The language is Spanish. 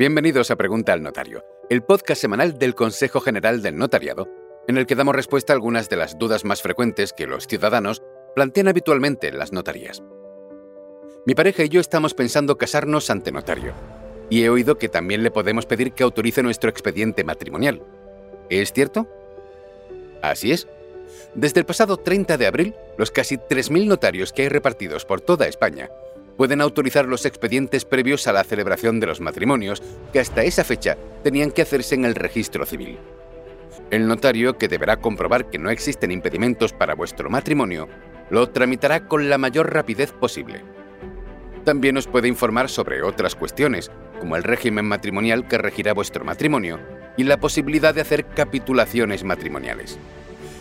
Bienvenidos a Pregunta al Notario, el podcast semanal del Consejo General del Notariado, en el que damos respuesta a algunas de las dudas más frecuentes que los ciudadanos plantean habitualmente en las notarías. Mi pareja y yo estamos pensando casarnos ante notario, y he oído que también le podemos pedir que autorice nuestro expediente matrimonial. ¿Es cierto? Así es. Desde el pasado 30 de abril, los casi 3.000 notarios que hay repartidos por toda España pueden autorizar los expedientes previos a la celebración de los matrimonios, que hasta esa fecha tenían que hacerse en el registro civil. El notario, que deberá comprobar que no existen impedimentos para vuestro matrimonio, lo tramitará con la mayor rapidez posible. También os puede informar sobre otras cuestiones, como el régimen matrimonial que regirá vuestro matrimonio y la posibilidad de hacer capitulaciones matrimoniales.